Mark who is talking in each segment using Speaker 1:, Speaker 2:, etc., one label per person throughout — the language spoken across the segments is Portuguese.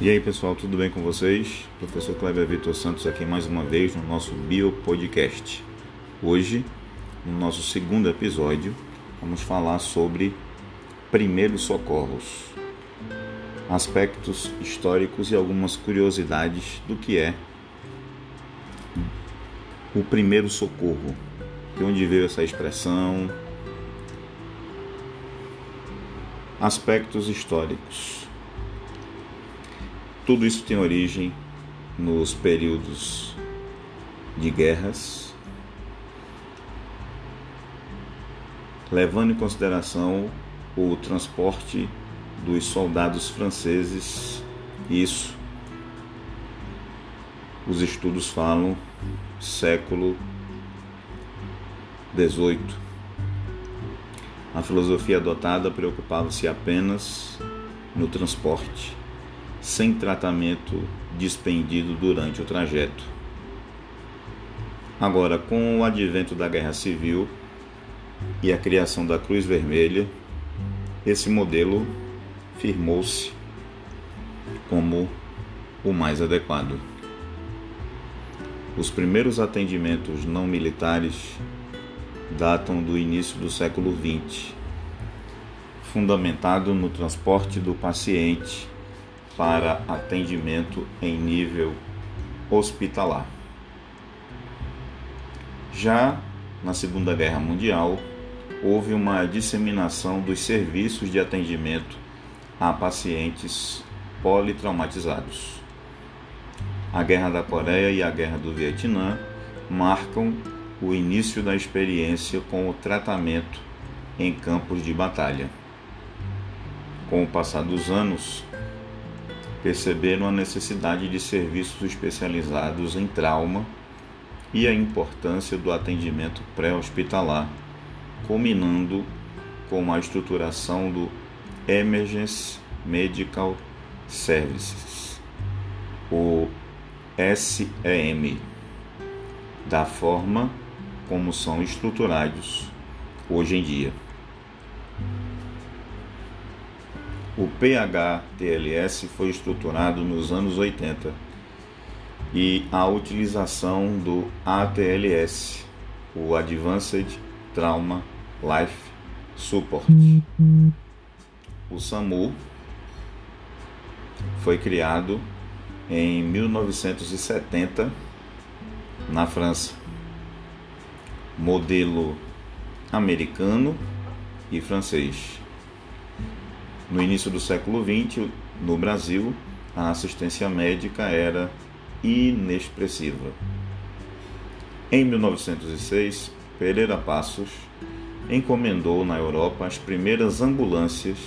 Speaker 1: E aí pessoal, tudo bem com vocês? Professor Kleber Vitor Santos aqui mais uma vez no nosso Bio Podcast. Hoje, no nosso segundo episódio, vamos falar sobre primeiros socorros, aspectos históricos e algumas curiosidades do que é o primeiro socorro, de onde veio essa expressão, aspectos históricos. Tudo isso tem origem nos períodos de guerras, levando em consideração o transporte dos soldados franceses. Isso os estudos falam século 18 a filosofia adotada preocupava-se apenas no transporte, sem tratamento dispendido durante o trajeto. Agora, com o advento da Guerra Civil e a criação da Cruz Vermelha, esse modelo firmou-se como o mais adequado. Os primeiros atendimentos não militares datam do início do século XX, fundamentado no transporte do paciente para atendimento em nível hospitalar. Já na Segunda Guerra Mundial, houve uma disseminação dos serviços de atendimento a pacientes politraumatizados. A Guerra da Coreia e a Guerra do Vietnã marcam o início da experiência com o tratamento em campos de batalha. Com o passar dos anos, perceberam a necessidade de serviços especializados em trauma e a importância do atendimento pré-hospitalar, culminando com a estruturação do Emergency Medical Services, o SEM, da forma como são estruturados hoje em dia. O PHTLS foi estruturado nos anos 80 e a utilização do ATLS, o Advanced Trauma Life Support. O SAMU foi criado em 1970 na França modelo americano e francês. No início do século XX, no Brasil, a assistência médica era inexpressiva. Em 1906, Pereira Passos encomendou na Europa as primeiras ambulâncias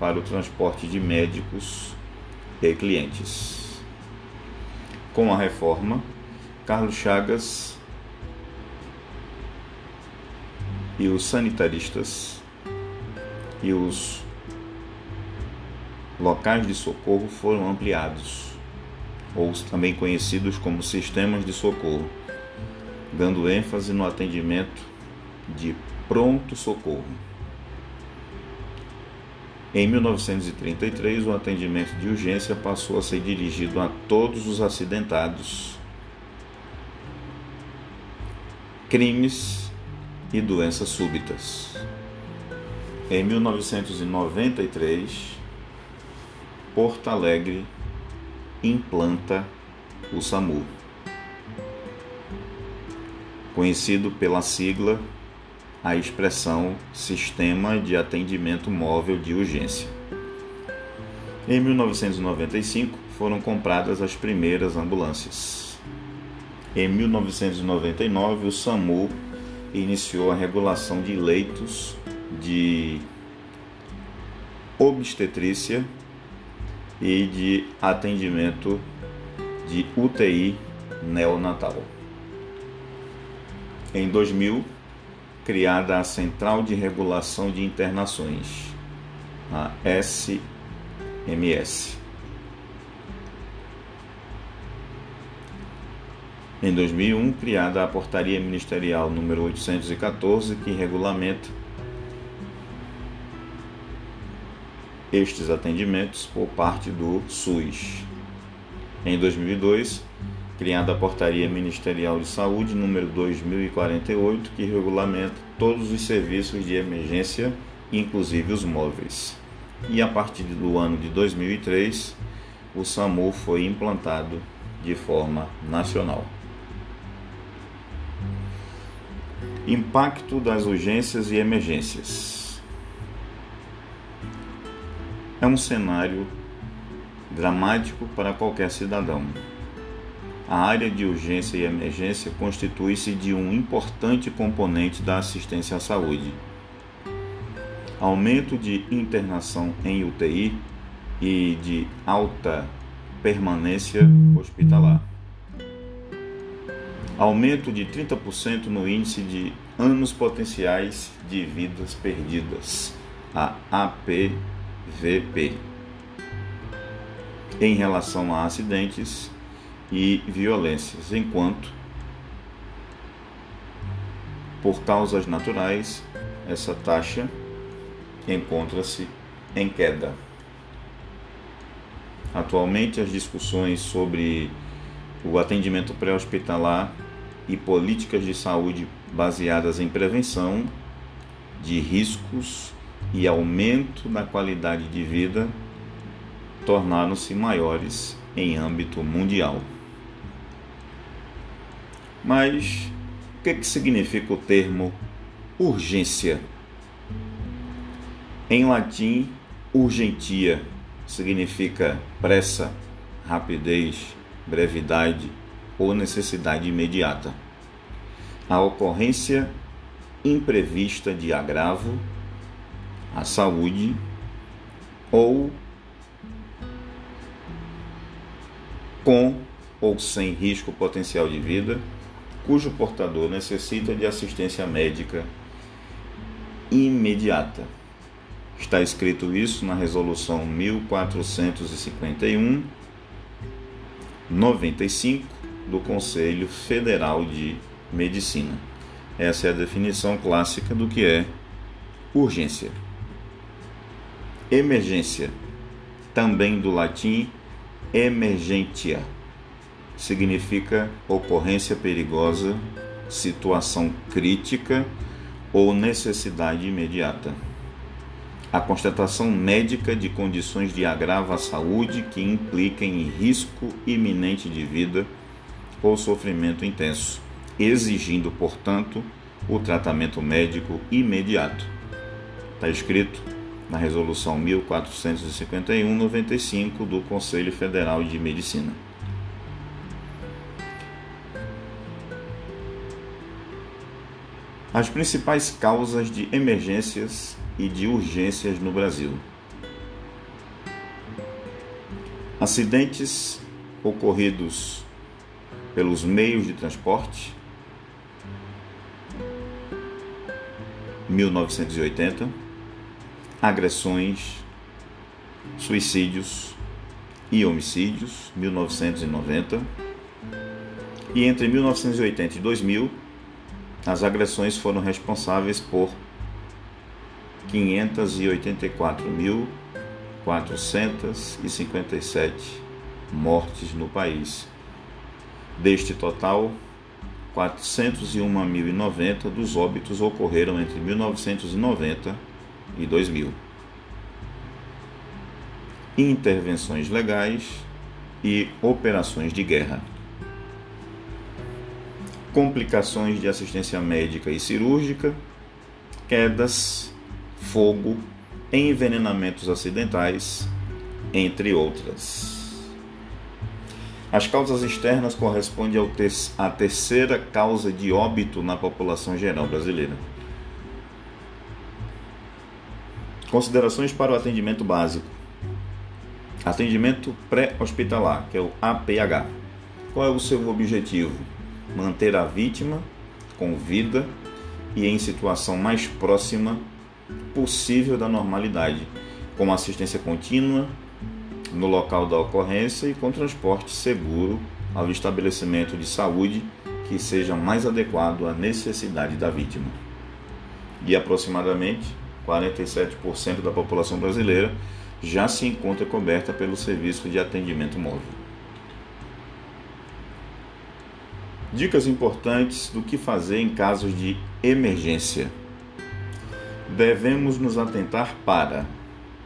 Speaker 1: para o transporte de médicos e clientes. Com a reforma, Carlos Chagas e os sanitaristas e os locais de socorro foram ampliados, ou também conhecidos como sistemas de socorro, dando ênfase no atendimento de pronto socorro. Em 1933, o atendimento de urgência passou a ser dirigido a todos os acidentados, crimes e doenças súbitas. Em 1993, Porto Alegre implanta o SAMU, conhecido pela sigla a expressão Sistema de Atendimento Móvel de Urgência. Em 1995 foram compradas as primeiras ambulâncias. Em 1999, o SAMU iniciou a regulação de leitos de obstetrícia e de atendimento de UTI neonatal. Em 2000, criada a Central de Regulação de Internações, a SMS. Em 2001, criada a Portaria Ministerial número 814, que regulamenta estes atendimentos por parte do SUS. Em 2002, criada a Portaria Ministerial de Saúde número 2048, que regulamenta todos os serviços de emergência, inclusive os móveis. E a partir do ano de 2003, o SAMU foi implantado de forma nacional. Impacto das urgências e emergências. É um cenário dramático para qualquer cidadão. A área de urgência e emergência constitui-se de um importante componente da assistência à saúde. Aumento de internação em UTI e de alta permanência hospitalar. Aumento de 30% no índice de anos potenciais de vidas perdidas, a APVP, em relação a acidentes e violências, enquanto, por causas naturais, essa taxa encontra-se em queda. Atualmente, as discussões sobre o atendimento pré-hospitalar e políticas de saúde baseadas em prevenção de riscos e aumento da qualidade de vida tornaram-se maiores em âmbito mundial. Mas o que, que significa o termo urgência? Em latim, urgentia significa pressa, rapidez, brevidade ou necessidade imediata. A ocorrência imprevista de agravo à saúde ou com ou sem risco potencial de vida, cujo portador necessita de assistência médica imediata. Está escrito isso na resolução 1451 95 do Conselho Federal de Medicina. Essa é a definição clássica do que é urgência. Emergência, também do latim emergentia, significa ocorrência perigosa, situação crítica ou necessidade imediata a constatação médica de condições de agravo à saúde que impliquem em risco iminente de vida ou sofrimento intenso, exigindo, portanto, o tratamento médico imediato. Está escrito na Resolução 1451-95 do Conselho Federal de Medicina. As principais causas de emergências e de urgências no Brasil. Acidentes ocorridos pelos meios de transporte 1980 agressões suicídios e homicídios 1990 e entre 1980 e 2000 as agressões foram responsáveis por 584.457 mortes no país. Deste total, 401.090 dos óbitos ocorreram entre 1990 e 2000. Intervenções legais e operações de guerra. Complicações de assistência médica e cirúrgica, quedas fogo, envenenamentos acidentais, entre outras. As causas externas correspondem à terceira causa de óbito na população geral brasileira. Considerações para o atendimento básico. Atendimento pré-hospitalar, que é o APH. Qual é o seu objetivo? Manter a vítima com vida e em situação mais próxima possível da normalidade, com assistência contínua no local da ocorrência e com transporte seguro ao estabelecimento de saúde que seja mais adequado à necessidade da vítima. E aproximadamente 47% da população brasileira já se encontra coberta pelo serviço de atendimento móvel. Dicas importantes do que fazer em casos de emergência. Devemos nos atentar para,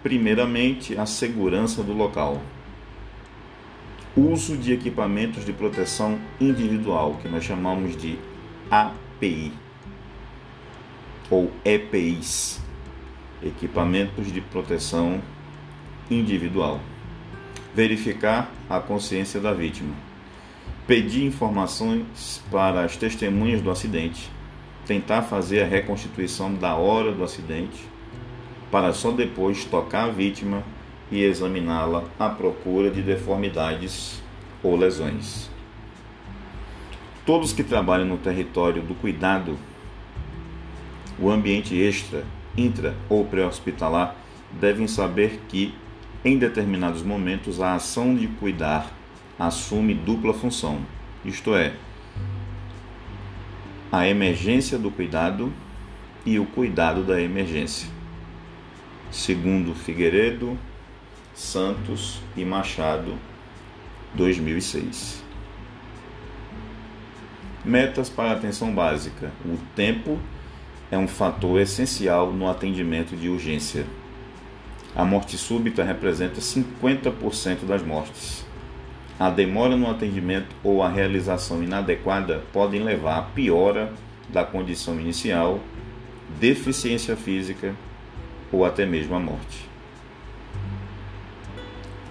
Speaker 1: primeiramente, a segurança do local. Uso de equipamentos de proteção individual, que nós chamamos de API ou EPIs equipamentos de proteção individual. Verificar a consciência da vítima. Pedir informações para as testemunhas do acidente. Tentar fazer a reconstituição da hora do acidente, para só depois tocar a vítima e examiná-la à procura de deformidades ou lesões. Todos que trabalham no território do cuidado, o ambiente extra intra ou pré-hospitalar devem saber que, em determinados momentos, a ação de cuidar assume dupla função, isto é, a emergência do cuidado e o cuidado da emergência. Segundo Figueiredo, Santos e Machado, 2006. Metas para atenção básica: o tempo é um fator essencial no atendimento de urgência. A morte súbita representa 50% das mortes. A demora no atendimento ou a realização inadequada podem levar à piora da condição inicial, deficiência física ou até mesmo à morte.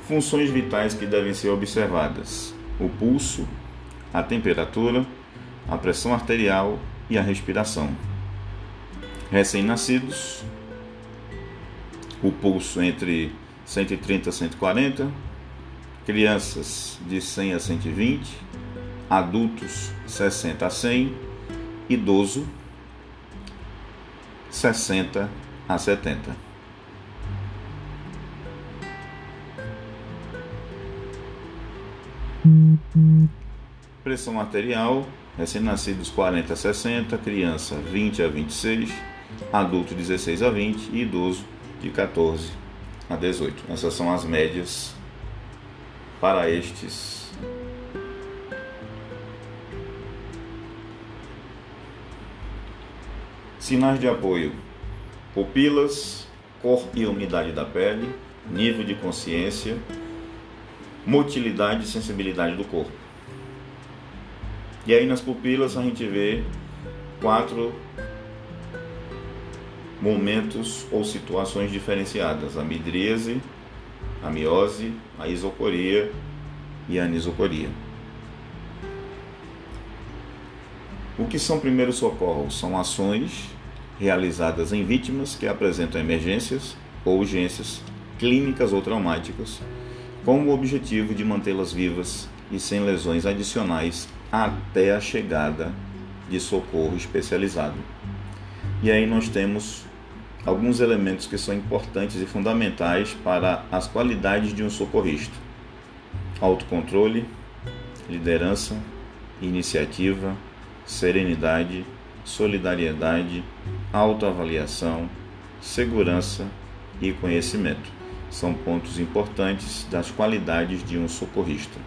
Speaker 1: Funções vitais que devem ser observadas: o pulso, a temperatura, a pressão arterial e a respiração recém-nascidos, o pulso entre 130 a 140, crianças de 100 a 120, adultos 60 a 100, idoso 60 a 70. Pressão arterial, recém-nascidos 40 a 60, criança 20 a 26, adulto 16 a 20 e idoso de 14 a 18. Essas são as médias para estes Sinais de apoio: pupilas, cor e umidade da pele, nível de consciência, motilidade e sensibilidade do corpo. E aí nas pupilas a gente vê quatro momentos ou situações diferenciadas: a midríase, a miose, a isocoria e a anisocoria. O que são primeiros socorros? São ações realizadas em vítimas que apresentam emergências ou urgências clínicas ou traumáticas, com o objetivo de mantê-las vivas e sem lesões adicionais até a chegada de socorro especializado. E aí nós temos alguns elementos que são importantes e fundamentais para as qualidades de um socorrista: autocontrole, liderança, iniciativa, serenidade, solidariedade, autoavaliação, segurança e conhecimento. São pontos importantes das qualidades de um socorrista.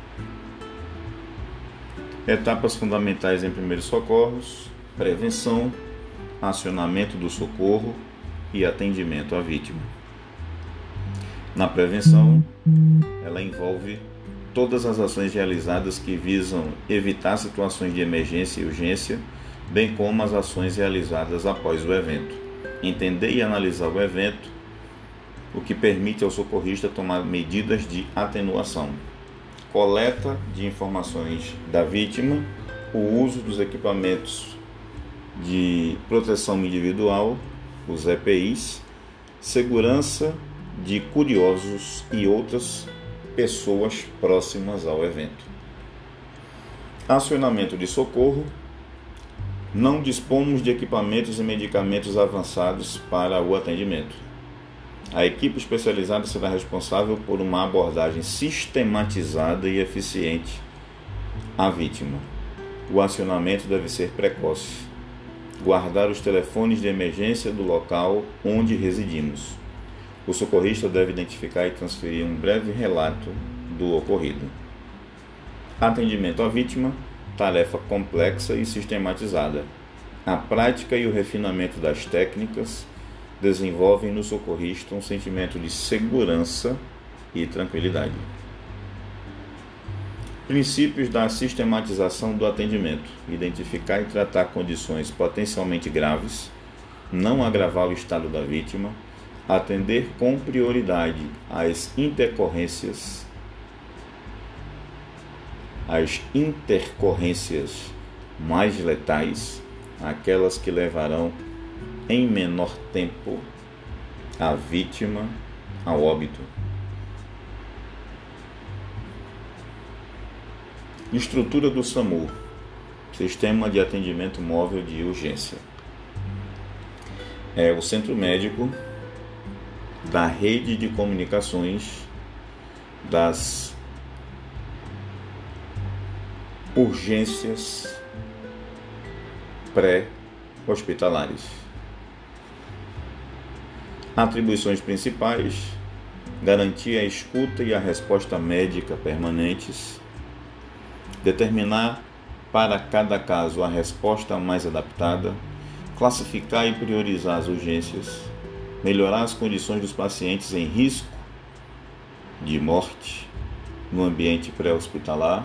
Speaker 1: Etapas fundamentais em primeiros socorros: prevenção, acionamento do socorro, e atendimento à vítima. Na prevenção, ela envolve todas as ações realizadas que visam evitar situações de emergência e urgência, bem como as ações realizadas após o evento. Entender e analisar o evento, o que permite ao socorrista tomar medidas de atenuação. Coleta de informações da vítima, o uso dos equipamentos de proteção individual os EPIs, segurança de curiosos e outras pessoas próximas ao evento. Acionamento de socorro. Não dispomos de equipamentos e medicamentos avançados para o atendimento. A equipe especializada será responsável por uma abordagem sistematizada e eficiente à vítima. O acionamento deve ser precoce guardar os telefones de emergência do local onde residimos, o socorrista deve identificar e transferir um breve relato do ocorrido. Atendimento à vítima, tarefa complexa e sistematizada. A prática e o refinamento das técnicas desenvolvem no socorrista um sentimento de segurança e tranquilidade. Princípios da sistematização do atendimento: identificar e tratar condições potencialmente graves, não agravar o estado da vítima, atender com prioridade às intercorrências, as intercorrências mais letais, aquelas que levarão em menor tempo a vítima ao óbito. Estrutura do SAMU Sistema de Atendimento Móvel de Urgência. É o centro médico da rede de comunicações das urgências pré-hospitalares. Atribuições principais: garantir a escuta e a resposta médica permanentes, determinar para cada caso a resposta mais adaptada, classificar e priorizar as urgências, melhorar as condições dos pacientes em risco de morte no ambiente pré-hospitalar,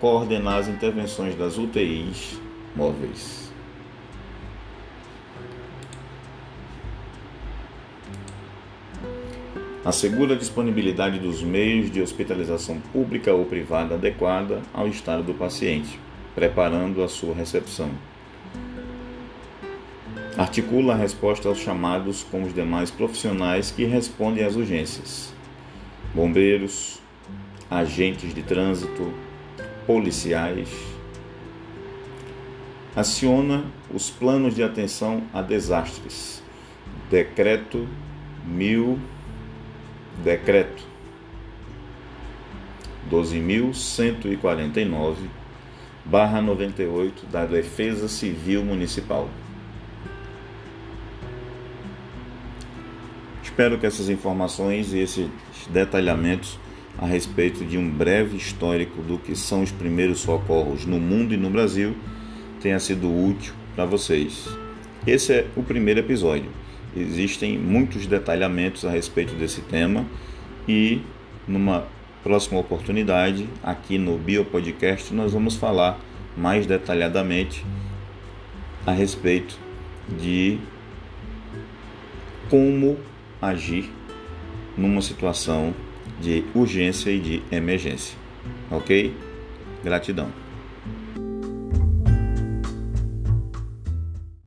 Speaker 1: coordenar as intervenções das UTIs móveis. Assegura a disponibilidade dos meios de hospitalização pública ou privada adequada ao estado do paciente, preparando a sua recepção. Articula a resposta aos chamados com os demais profissionais que respondem às urgências: bombeiros, agentes de trânsito, policiais. Aciona os planos de atenção a desastres. Decreto 1000 Decreto 12.149, barra 98 da Defesa Civil Municipal. Espero que essas informações e esses detalhamentos a respeito de um breve histórico do que são os primeiros socorros no mundo e no Brasil tenha sido útil para vocês. Esse é o primeiro episódio. Existem muitos detalhamentos a respeito desse tema e numa próxima oportunidade, aqui no Biopodcast, nós vamos falar mais detalhadamente a respeito de como agir numa situação de urgência e de emergência. Ok? Gratidão.